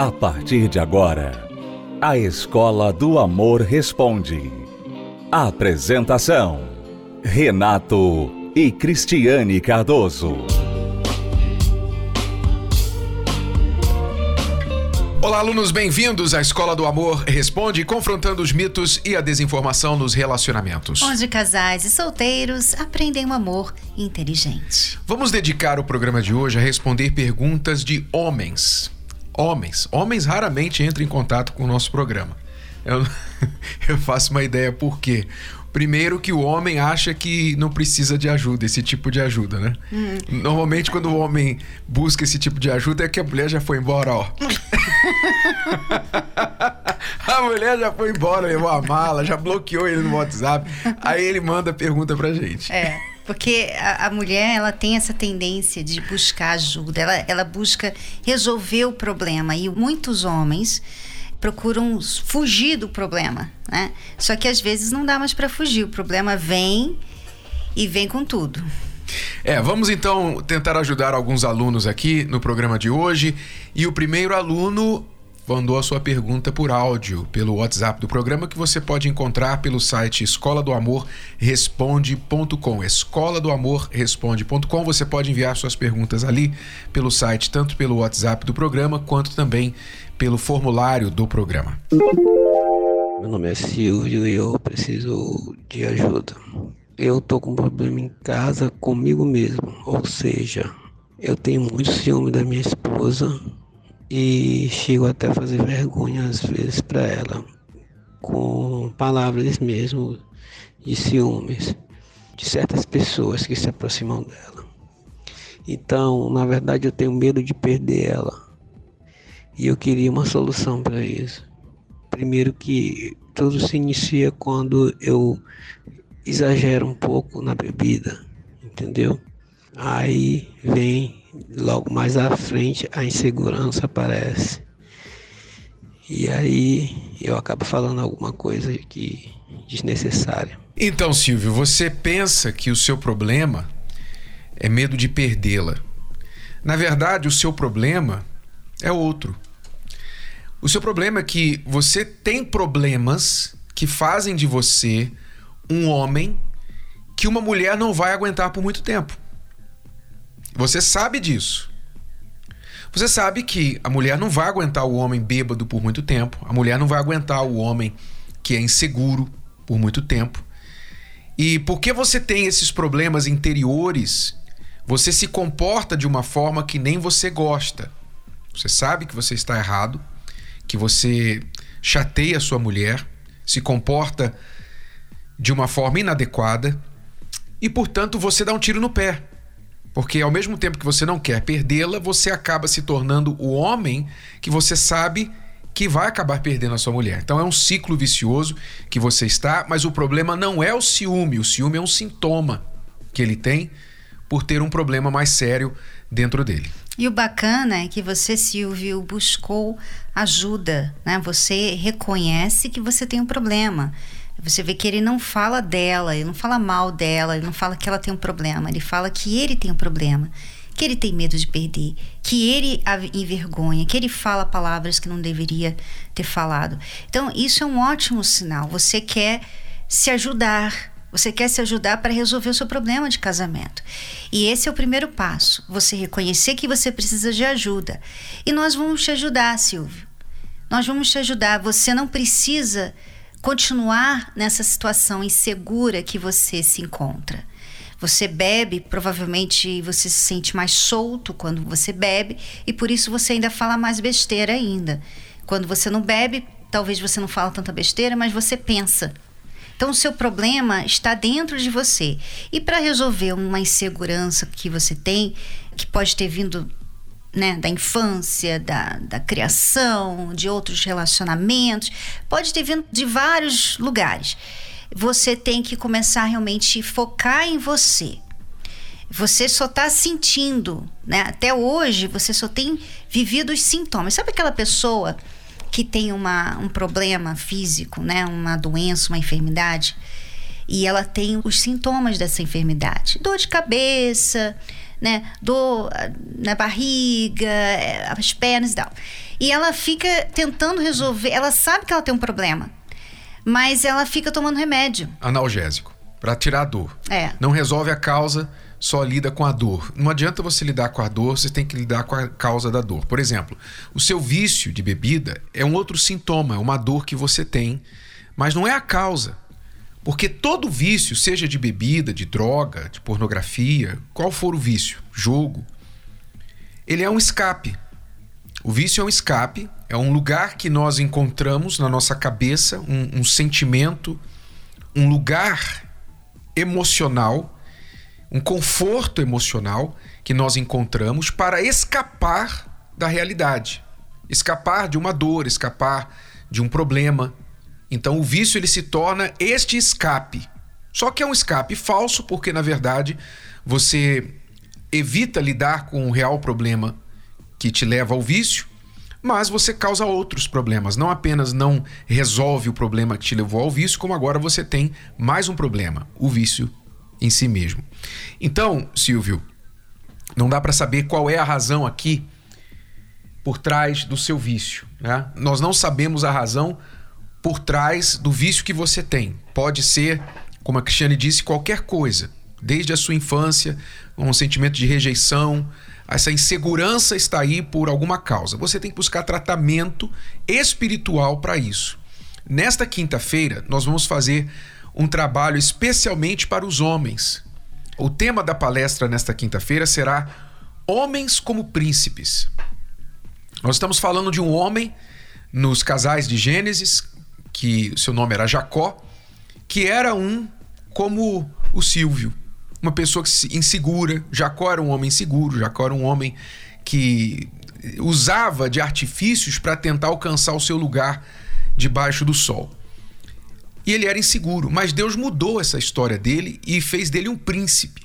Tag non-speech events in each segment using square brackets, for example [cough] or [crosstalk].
A partir de agora, a Escola do Amor Responde. Apresentação: Renato e Cristiane Cardoso. Olá, alunos, bem-vindos à Escola do Amor Responde, confrontando os mitos e a desinformação nos relacionamentos. Onde casais e solteiros aprendem um amor inteligente. Vamos dedicar o programa de hoje a responder perguntas de homens. Homens. Homens raramente entram em contato com o nosso programa. Eu, [laughs] eu faço uma ideia por quê. Primeiro que o homem acha que não precisa de ajuda, esse tipo de ajuda, né? Hum. Normalmente quando o homem busca esse tipo de ajuda é que a mulher já foi embora, ó. [laughs] a mulher já foi embora, levou a mala, já bloqueou ele no WhatsApp. Aí ele manda pergunta pra gente. É. Porque a, a, mulher, ela tem essa tendência de buscar ajuda, ela, ela busca resolver o problema. E muitos homens procuram fugir do problema, né? Só que às vezes não dá mais para fugir, o problema vem e vem com tudo. É, vamos então tentar ajudar alguns alunos aqui no programa de hoje. E o primeiro aluno mandou a sua pergunta por áudio pelo WhatsApp do programa que você pode encontrar pelo site escola do amor responde.com. Escola do amor responde.com. Você pode enviar suas perguntas ali pelo site, tanto pelo WhatsApp do programa quanto também pelo formulário do programa. Meu nome é Silvio e eu preciso de ajuda. Eu tô com um problema em casa comigo mesmo, ou seja, eu tenho muito ciúme da minha esposa e chego até a fazer vergonha às vezes para ela, com palavras mesmo de ciúmes de certas pessoas que se aproximam dela. Então, na verdade, eu tenho medo de perder ela. E eu queria uma solução para isso. Primeiro que tudo se inicia quando eu exagero um pouco na bebida, entendeu? Aí vem logo mais à frente a insegurança aparece. E aí eu acabo falando alguma coisa que desnecessária. Então, Silvio, você pensa que o seu problema é medo de perdê-la. Na verdade, o seu problema é outro. O seu problema é que você tem problemas que fazem de você um homem que uma mulher não vai aguentar por muito tempo. Você sabe disso. Você sabe que a mulher não vai aguentar o homem bêbado por muito tempo, a mulher não vai aguentar o homem que é inseguro por muito tempo. E porque você tem esses problemas interiores, você se comporta de uma forma que nem você gosta. Você sabe que você está errado, que você chateia a sua mulher, se comporta de uma forma inadequada e, portanto, você dá um tiro no pé. Porque ao mesmo tempo que você não quer perdê-la, você acaba se tornando o homem que você sabe que vai acabar perdendo a sua mulher. Então é um ciclo vicioso que você está, mas o problema não é o ciúme, o ciúme é um sintoma que ele tem por ter um problema mais sério dentro dele. E o bacana é que você, Silvio, buscou ajuda, né? Você reconhece que você tem um problema. Você vê que ele não fala dela, ele não fala mal dela, ele não fala que ela tem um problema, ele fala que ele tem um problema, que ele tem medo de perder, que ele a envergonha, que ele fala palavras que não deveria ter falado. Então, isso é um ótimo sinal. Você quer se ajudar, você quer se ajudar para resolver o seu problema de casamento. E esse é o primeiro passo. Você reconhecer que você precisa de ajuda. E nós vamos te ajudar, Silvio. Nós vamos te ajudar. Você não precisa continuar nessa situação insegura que você se encontra. Você bebe, provavelmente você se sente mais solto quando você bebe e por isso você ainda fala mais besteira ainda. Quando você não bebe, talvez você não fala tanta besteira, mas você pensa. Então, o seu problema está dentro de você. E para resolver uma insegurança que você tem, que pode ter vindo né, da infância, da, da criação, de outros relacionamentos, pode ter vindo de vários lugares. Você tem que começar realmente a focar em você. Você só está sentindo, né? Até hoje você só tem vivido os sintomas. Sabe aquela pessoa que tem uma, um problema físico, né, uma doença, uma enfermidade, E ela tem os sintomas dessa enfermidade: dor de cabeça, né? Dor ah, na barriga, eh, as pernas e tal. E ela fica tentando resolver, ela sabe que ela tem um problema, mas ela fica tomando remédio. Analgésico, para tirar a dor. É. Não resolve a causa, só lida com a dor. Não adianta você lidar com a dor, você tem que lidar com a causa da dor. Por exemplo, o seu vício de bebida é um outro sintoma, é uma dor que você tem, mas não é a causa. Porque todo vício, seja de bebida, de droga, de pornografia, qual for o vício, jogo, ele é um escape. O vício é um escape, é um lugar que nós encontramos na nossa cabeça, um, um sentimento, um lugar emocional, um conforto emocional que nós encontramos para escapar da realidade, escapar de uma dor, escapar de um problema, então o vício ele se torna este escape. Só que é um escape falso porque na verdade você evita lidar com o real problema que te leva ao vício, mas você causa outros problemas. Não apenas não resolve o problema que te levou ao vício, como agora você tem mais um problema, o vício em si mesmo. Então, Silvio, não dá para saber qual é a razão aqui por trás do seu vício. Né? Nós não sabemos a razão por trás do vício que você tem. Pode ser, como a Cristiane disse, qualquer coisa, desde a sua infância, um sentimento de rejeição, essa insegurança está aí por alguma causa. Você tem que buscar tratamento espiritual para isso. Nesta quinta-feira, nós vamos fazer um trabalho especialmente para os homens. O tema da palestra nesta quinta-feira será Homens como Príncipes. Nós estamos falando de um homem nos casais de Gênesis que seu nome era Jacó, que era um como o Silvio, uma pessoa insegura. Jacó era um homem seguro, Jacó era um homem que usava de artifícios para tentar alcançar o seu lugar debaixo do sol. E ele era inseguro, mas Deus mudou essa história dele e fez dele um príncipe.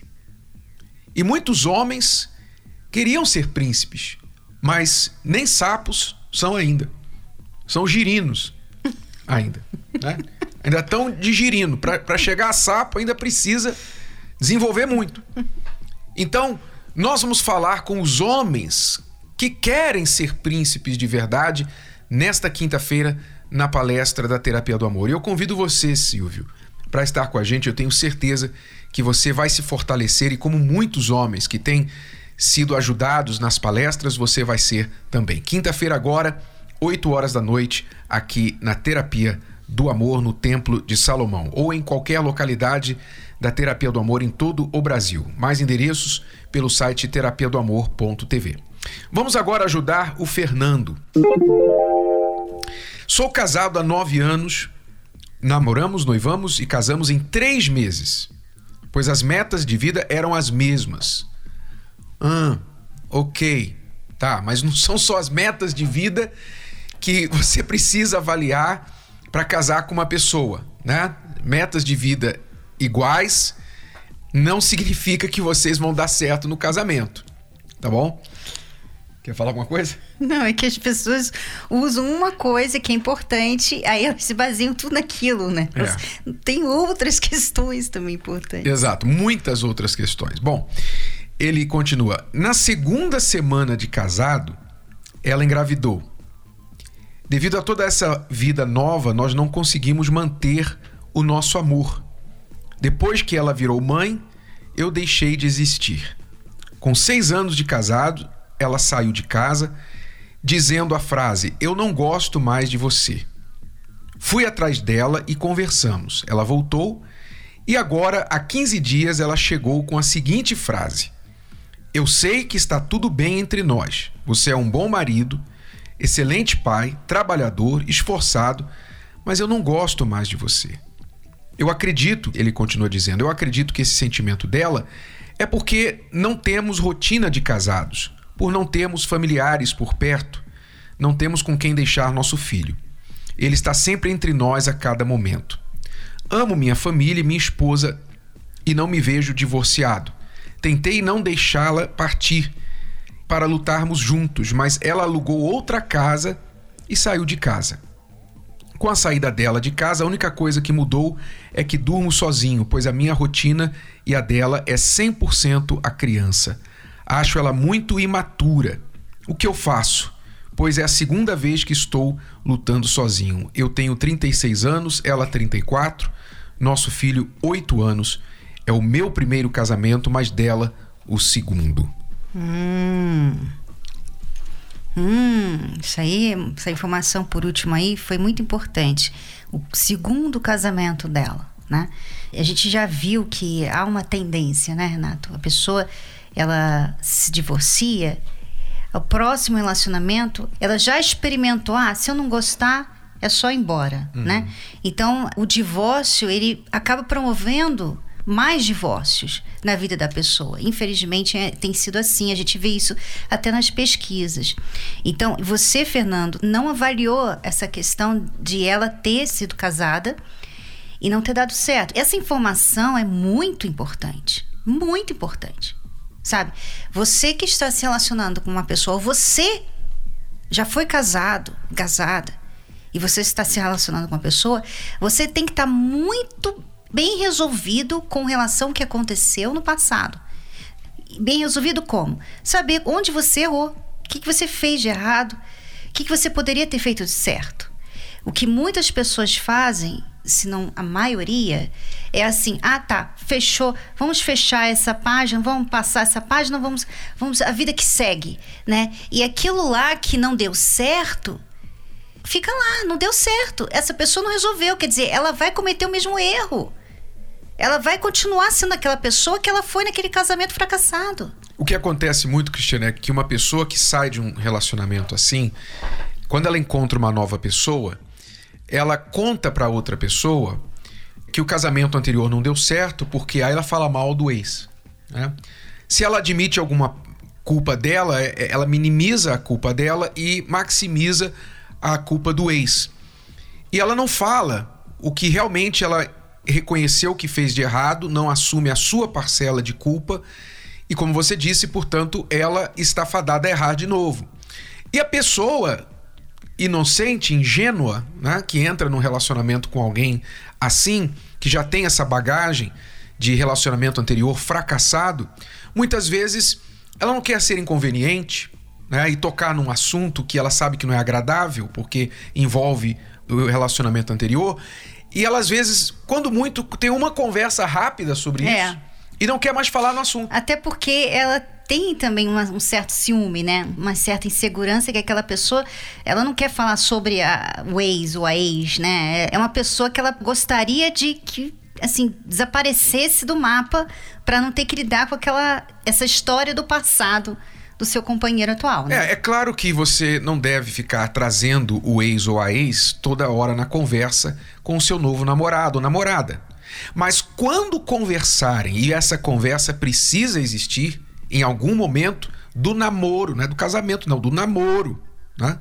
E muitos homens queriam ser príncipes, mas nem sapos são ainda. São girinos ainda. Né? Ainda estão digerindo. Para chegar a sapo, ainda precisa desenvolver muito. Então, nós vamos falar com os homens que querem ser príncipes de verdade nesta quinta-feira na palestra da Terapia do Amor. E eu convido você, Silvio, para estar com a gente. Eu tenho certeza que você vai se fortalecer e, como muitos homens que têm sido ajudados nas palestras, você vai ser também. Quinta-feira, agora 8 horas da noite, aqui na Terapia do Amor, no Templo de Salomão, ou em qualquer localidade da Terapia do Amor em todo o Brasil. Mais endereços pelo site terapia do amor.tv. Vamos agora ajudar o Fernando. Sou casado há nove anos, namoramos, noivamos e casamos em três meses, pois as metas de vida eram as mesmas. Ah, ok, tá, mas não [laughs] são só as metas de vida que você precisa avaliar para casar com uma pessoa, né? Metas de vida iguais não significa que vocês vão dar certo no casamento, tá bom? Quer falar alguma coisa? Não, é que as pessoas usam uma coisa que é importante, aí elas se baseiam tudo naquilo, né? É. Tem outras [laughs] questões também importantes. Exato, muitas outras questões. Bom, ele continua. Na segunda semana de casado, ela engravidou. Devido a toda essa vida nova, nós não conseguimos manter o nosso amor. Depois que ela virou mãe, eu deixei de existir. Com seis anos de casado, ela saiu de casa dizendo a frase: Eu não gosto mais de você. Fui atrás dela e conversamos. Ela voltou e agora, há 15 dias, ela chegou com a seguinte frase: Eu sei que está tudo bem entre nós. Você é um bom marido excelente pai, trabalhador, esforçado, mas eu não gosto mais de você. Eu acredito, ele continua dizendo, eu acredito que esse sentimento dela é porque não temos rotina de casados, por não termos familiares por perto, não temos com quem deixar nosso filho. Ele está sempre entre nós a cada momento. Amo minha família e minha esposa e não me vejo divorciado. Tentei não deixá-la partir para lutarmos juntos, mas ela alugou outra casa e saiu de casa. Com a saída dela de casa, a única coisa que mudou é que durmo sozinho, pois a minha rotina e a dela é 100% a criança. Acho ela muito imatura. O que eu faço? Pois é a segunda vez que estou lutando sozinho. Eu tenho 36 anos, ela 34, nosso filho 8 anos. É o meu primeiro casamento, mas dela o segundo. Hum. Hum, isso aí, essa informação por último aí foi muito importante. O segundo casamento dela, né? A gente já viu que há uma tendência, né, Renato? A pessoa, ela se divorcia, o próximo relacionamento, ela já experimentou, ah, se eu não gostar, é só ir embora, uhum. né? Então, o divórcio, ele acaba promovendo mais divórcios na vida da pessoa. Infelizmente, é, tem sido assim. A gente vê isso até nas pesquisas. Então, você, Fernando, não avaliou essa questão de ela ter sido casada e não ter dado certo. Essa informação é muito importante. Muito importante. Sabe? Você que está se relacionando com uma pessoa, você já foi casado, casada, e você está se relacionando com uma pessoa, você tem que estar muito bem resolvido com relação ao que aconteceu no passado. Bem resolvido como? Saber onde você errou, o que, que você fez de errado, o que, que você poderia ter feito de certo. O que muitas pessoas fazem, se não a maioria, é assim: ah, tá, fechou, vamos fechar essa página, vamos passar essa página, vamos, vamos a vida que segue, né? E aquilo lá que não deu certo, fica lá, não deu certo. Essa pessoa não resolveu, quer dizer, ela vai cometer o mesmo erro ela vai continuar sendo aquela pessoa que ela foi naquele casamento fracassado. O que acontece muito, Cristiane, é que uma pessoa que sai de um relacionamento assim, quando ela encontra uma nova pessoa, ela conta para outra pessoa que o casamento anterior não deu certo porque aí ela fala mal do ex. Né? Se ela admite alguma culpa dela, é, é, ela minimiza a culpa dela e maximiza a culpa do ex. E ela não fala o que realmente ela reconheceu que fez de errado, não assume a sua parcela de culpa e, como você disse, portanto, ela está fadada a errar de novo. E a pessoa inocente, ingênua, né, que entra num relacionamento com alguém assim, que já tem essa bagagem de relacionamento anterior fracassado, muitas vezes ela não quer ser inconveniente né, e tocar num assunto que ela sabe que não é agradável, porque envolve o relacionamento anterior, e ela, às vezes, quando muito, tem uma conversa rápida sobre é. isso e não quer mais falar no assunto. Até porque ela tem também uma, um certo ciúme, né? Uma certa insegurança que aquela pessoa, ela não quer falar sobre a, o ex ou a ex, né? É uma pessoa que ela gostaria de que assim desaparecesse do mapa para não ter que lidar com aquela essa história do passado do seu companheiro atual. Né? É, é claro que você não deve ficar trazendo o ex ou a ex toda hora na conversa com o seu novo namorado ou namorada. Mas quando conversarem, e essa conversa precisa existir em algum momento do namoro, não é do casamento, não, do namoro. Né?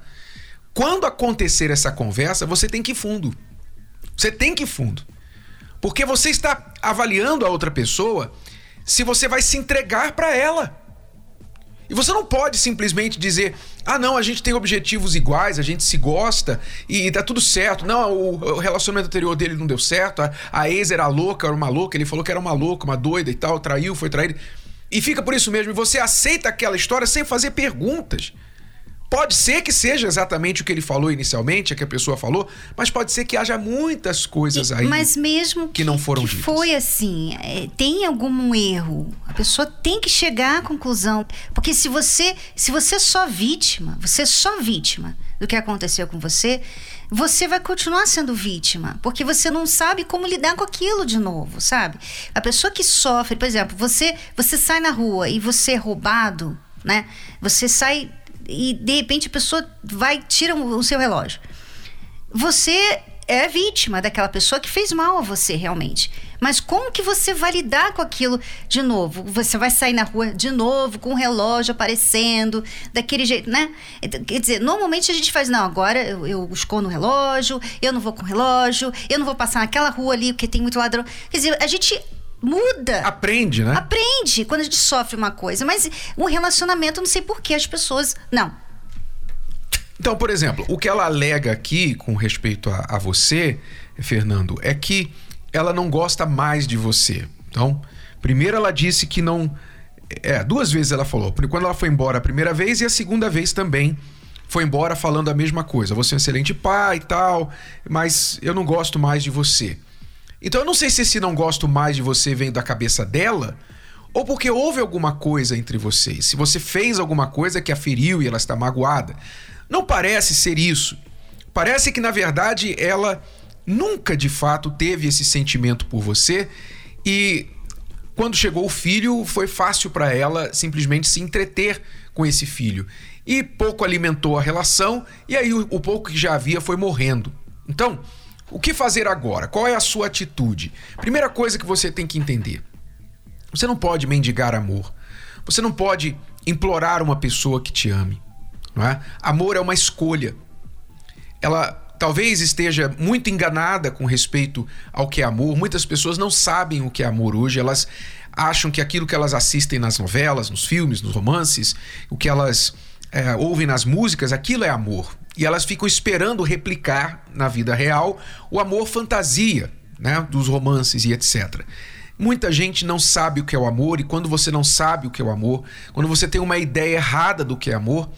Quando acontecer essa conversa, você tem que ir fundo. Você tem que ir fundo. Porque você está avaliando a outra pessoa se você vai se entregar para ela. E você não pode simplesmente dizer: ah, não, a gente tem objetivos iguais, a gente se gosta e tá tudo certo. Não, o, relacionamento anterior dele não deu certo, a, a ex era louca, era uma louca, ele falou que era uma louca, uma doida e tal, traiu, foi traído. E fica por isso mesmo. E você aceita aquela história sem fazer perguntas. Pode ser que seja exatamente o que ele falou inicialmente, é que a pessoa falou, mas pode ser que haja muitas coisas aí mas mesmo que, que não foram que ditas. Foi assim, é, tem algum erro. A pessoa tem que chegar à conclusão, porque se você, se você é só vítima, você é só vítima do que aconteceu com você, você vai continuar sendo vítima, porque você não sabe como lidar com aquilo de novo, sabe? A pessoa que sofre, por exemplo, você, você sai na rua e você é roubado, né? Você sai e de repente a pessoa vai tira o seu relógio. Você é vítima daquela pessoa que fez mal a você realmente. Mas como que você vai lidar com aquilo de novo? Você vai sair na rua de novo com o relógio aparecendo, daquele jeito, né? Quer dizer, normalmente a gente faz, não, agora eu, eu escondo o relógio, eu não vou com o relógio, eu não vou passar naquela rua ali porque tem muito ladrão. Quer dizer, a gente muda. Aprende, né? Aprende quando a gente sofre uma coisa. Mas um relacionamento, não sei por que as pessoas. Não. Então, por exemplo, o que ela alega aqui com respeito a, a você, Fernando, é que ela não gosta mais de você. Então, primeiro ela disse que não. É, duas vezes ela falou. Quando ela foi embora a primeira vez e a segunda vez também foi embora falando a mesma coisa. Você é um excelente pai e tal, mas eu não gosto mais de você. Então eu não sei se esse não gosto mais de você vem da cabeça dela ou porque houve alguma coisa entre vocês. Se você fez alguma coisa que a feriu e ela está magoada. Não parece ser isso. Parece que na verdade ela nunca de fato teve esse sentimento por você e quando chegou o filho foi fácil para ela simplesmente se entreter com esse filho e pouco alimentou a relação e aí o, o pouco que já havia foi morrendo. Então, o que fazer agora? Qual é a sua atitude? Primeira coisa que você tem que entender: você não pode mendigar amor. Você não pode implorar uma pessoa que te ame. Não é? Amor é uma escolha. Ela talvez esteja muito enganada com respeito ao que é amor. Muitas pessoas não sabem o que é amor hoje. Elas acham que aquilo que elas assistem nas novelas, nos filmes, nos romances, o que elas é, ouvem nas músicas, aquilo é amor. E elas ficam esperando replicar na vida real o amor fantasia né, dos romances e etc. Muita gente não sabe o que é o amor, e quando você não sabe o que é o amor, quando você tem uma ideia errada do que é amor,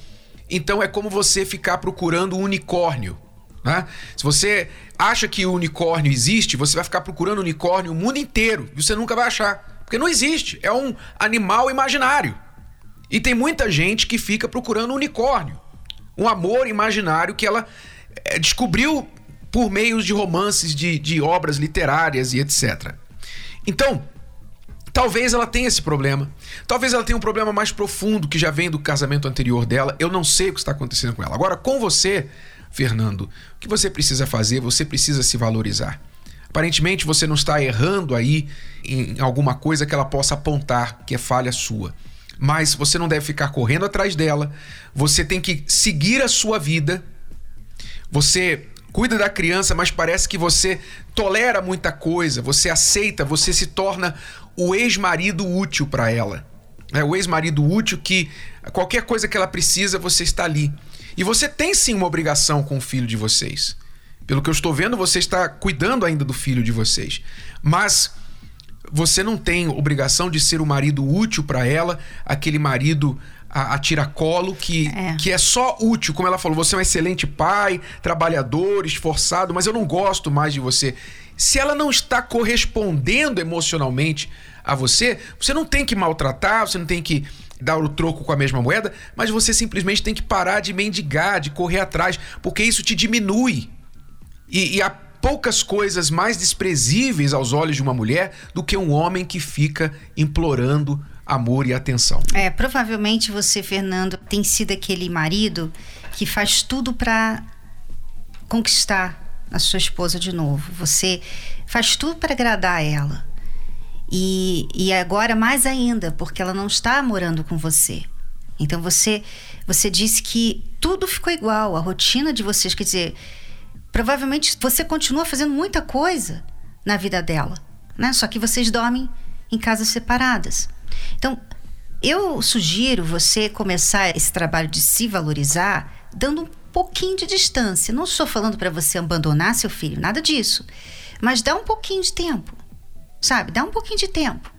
então é como você ficar procurando um unicórnio. Né? Se você acha que o unicórnio existe, você vai ficar procurando unicórnio o mundo inteiro e você nunca vai achar. Porque não existe. É um animal imaginário. E tem muita gente que fica procurando unicórnio. Um amor imaginário que ela é, descobriu por meios de romances, de, de obras literárias e etc. Então, Talvez ela tenha esse problema. Talvez ela tenha um problema mais profundo que já vem do casamento anterior dela. Eu não sei o que está acontecendo com ela. Agora, com você, Fernando, o que você precisa fazer? Você precisa se valorizar. Aparentemente você não está errando aí em alguma coisa que ela possa apontar que é falha sua. Mas você não deve ficar correndo atrás dela. Você tem que seguir a sua vida. Você cuida da criança, mas parece que você tolera muita coisa, você aceita, você se torna o ex-marido útil para ela. É o ex-marido útil que qualquer coisa que ela precisa, você está ali. E você tem sim uma obrigação com o filho de vocês. Pelo que eu estou vendo, você está cuidando ainda do filho de vocês. Mas você não tem obrigação de ser o marido útil para ela, aquele marido a, a tiracolo que é. que é só útil, como ela falou, você é um excelente pai, trabalhador, esforçado, mas eu não gosto mais de você. Se ela não está correspondendo emocionalmente a você, você não tem que maltratar, você não tem que dar o troco com a mesma moeda, mas você simplesmente tem que parar de mendigar, de correr atrás, porque isso te diminui. E, e há poucas coisas mais desprezíveis aos olhos de uma mulher do que um homem que fica implorando amor e atenção. É, provavelmente você, Fernando, tem sido aquele marido que faz tudo para conquistar a sua esposa de novo. Você faz tudo para agradar ela. E, e agora mais ainda, porque ela não está morando com você. Então você você disse que tudo ficou igual, a rotina de vocês, quer dizer, provavelmente você continua fazendo muita coisa na vida dela, né? Só que vocês dormem em casas separadas. Então, eu sugiro você começar esse trabalho de se valorizar dando um pouquinho de distância. Não estou falando para você abandonar seu filho, nada disso. Mas dá um pouquinho de tempo. Sabe? Dá um pouquinho de tempo.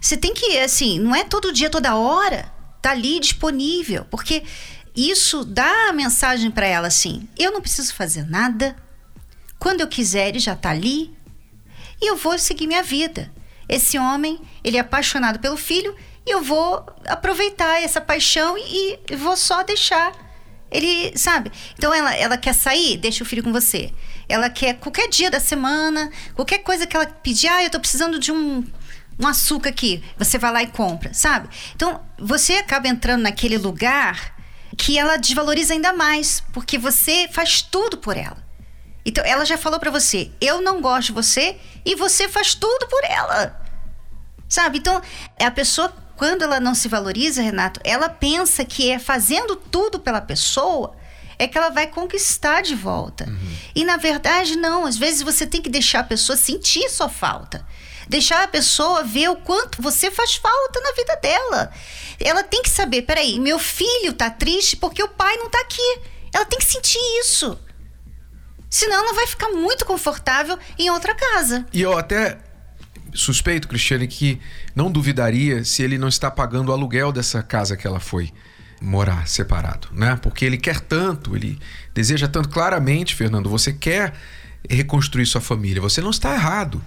Você tem que, assim, não é todo dia, toda hora, tá ali disponível, porque isso dá a mensagem para ela assim: eu não preciso fazer nada. Quando eu quiser, ele já tá ali e eu vou seguir minha vida. Esse homem, ele é apaixonado pelo filho e eu vou aproveitar essa paixão e, e vou só deixar ele, sabe? Então ela, ela quer sair, deixa o filho com você. Ela quer qualquer dia da semana, qualquer coisa que ela pedir, ah, eu tô precisando de um, um açúcar aqui. Você vai lá e compra, sabe? Então você acaba entrando naquele lugar que ela desvaloriza ainda mais, porque você faz tudo por ela. Então ela já falou para você: "Eu não gosto de você" e você faz tudo por ela. Sabe? Então, é a pessoa quando ela não se valoriza, Renato, ela pensa que é fazendo tudo pela pessoa é que ela vai conquistar de volta. Uhum. E na verdade, não. Às vezes você tem que deixar a pessoa sentir sua falta. Deixar a pessoa ver o quanto você faz falta na vida dela. Ela tem que saber: peraí, meu filho tá triste porque o pai não tá aqui. Ela tem que sentir isso. Senão ela vai ficar muito confortável em outra casa. E eu até suspeito, Cristiane, que não duvidaria se ele não está pagando o aluguel dessa casa que ela foi morar separado, né? Porque ele quer tanto, ele deseja tanto claramente, Fernando, você quer reconstruir sua família, você não está errado.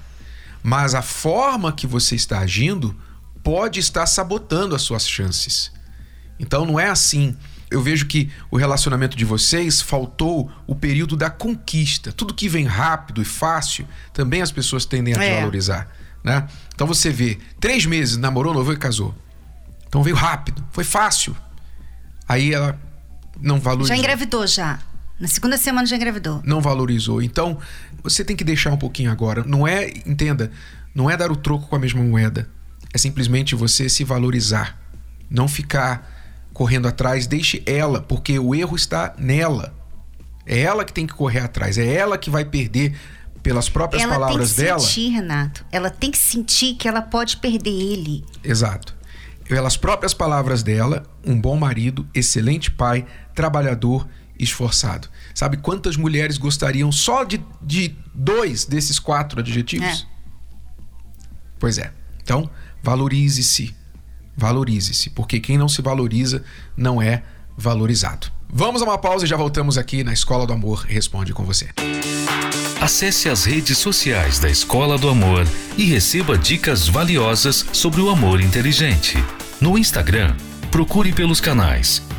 Mas a forma que você está agindo pode estar sabotando as suas chances. Então não é assim. Eu vejo que o relacionamento de vocês faltou o período da conquista. Tudo que vem rápido e fácil, também as pessoas tendem a É. desvalorizar. Né? Então você vê, três meses namorou, noivou e casou. Então veio rápido, foi fácil. Aí ela não valorizou. Já engravidou já. Na segunda semana já engravidou. Não valorizou. Então você tem que deixar um pouquinho agora. Não é, entenda, não é dar o troco com a mesma moeda. É simplesmente você se valorizar. Não ficar correndo atrás, deixe ela, porque o erro está nela. É ela que tem que correr atrás, é ela que vai perder pelas próprias ela palavras tem que dela. sentir, Renato. Ela tem que sentir que ela pode perder ele. Exato. Pelas próprias palavras dela, um bom marido, excelente pai, trabalhador, esforçado. Sabe quantas mulheres gostariam só de, de dois desses quatro adjetivos? Pois é. Então, valorize-se. Valorize-se. Porque quem não se valoriza não é valorizado. Vamos a uma pausa e já voltamos aqui na Escola do Amor Responde com você. Acesse as redes sociais da Escola do Amor e receba dicas valiosas sobre o amor inteligente. No Instagram, procure pelos canais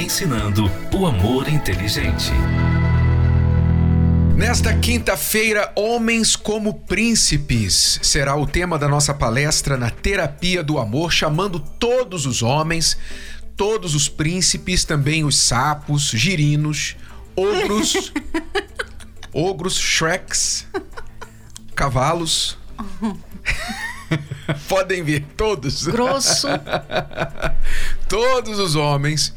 ensinando o amor inteligente. Nesta quinta-feira, Homens como Príncipes será o tema da nossa palestra na Terapia do Amor, chamando todos os homens, todos os príncipes, também os sapos, girinos, ogros, [laughs] ogros, shreks, cavalos. [laughs] Podem vir todos. Grosso. [laughs] Todos os homens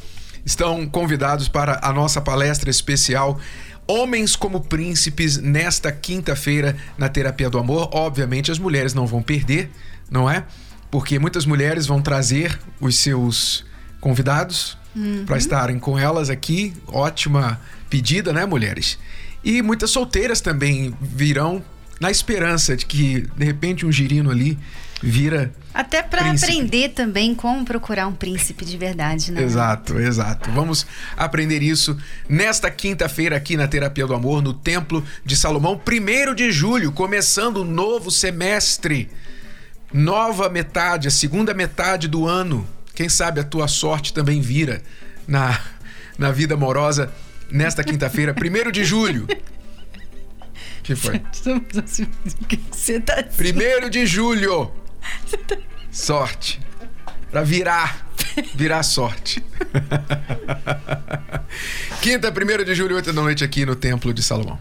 estão convidados para a nossa palestra especial Homens como Príncipes nesta quinta-feira na Terapia do Amor. Obviamente as mulheres não vão perder, não é? Porque muitas mulheres vão trazer os seus convidados para estarem com elas aqui. Ótima pedida, né, mulheres? E muitas solteiras também virão na esperança de que de repente um girino ali vira Até pra Príncipe. aprender também como procurar um príncipe de verdade, né? Exato, exato. Vamos aprender isso nesta quinta-feira aqui na Terapia do Amor, no Templo de Salomão, 1 de julho, começando o novo semestre. Nova metade, a segunda metade do ano. Quem sabe a tua sorte também vira na, na vida amorosa nesta quinta-feira, 1 de julho. que foi? [laughs] Você tá. 1 de julho. Sorte. Pra virar. Virar sorte. Quinta, 1 de julho, 8 da noite, aqui no Templo de Salomão.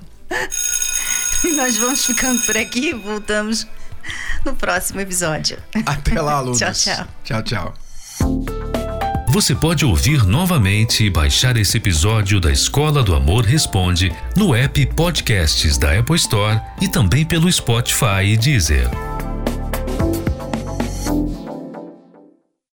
Nós vamos ficando por aqui e voltamos no próximo episódio. Até lá, alunos. Tchau, tchau. Tchau, tchau. Você pode ouvir novamente e baixar esse episódio da Escola do Amor Responde no app Podcasts da Apple Store e também pelo Spotify e Deezer.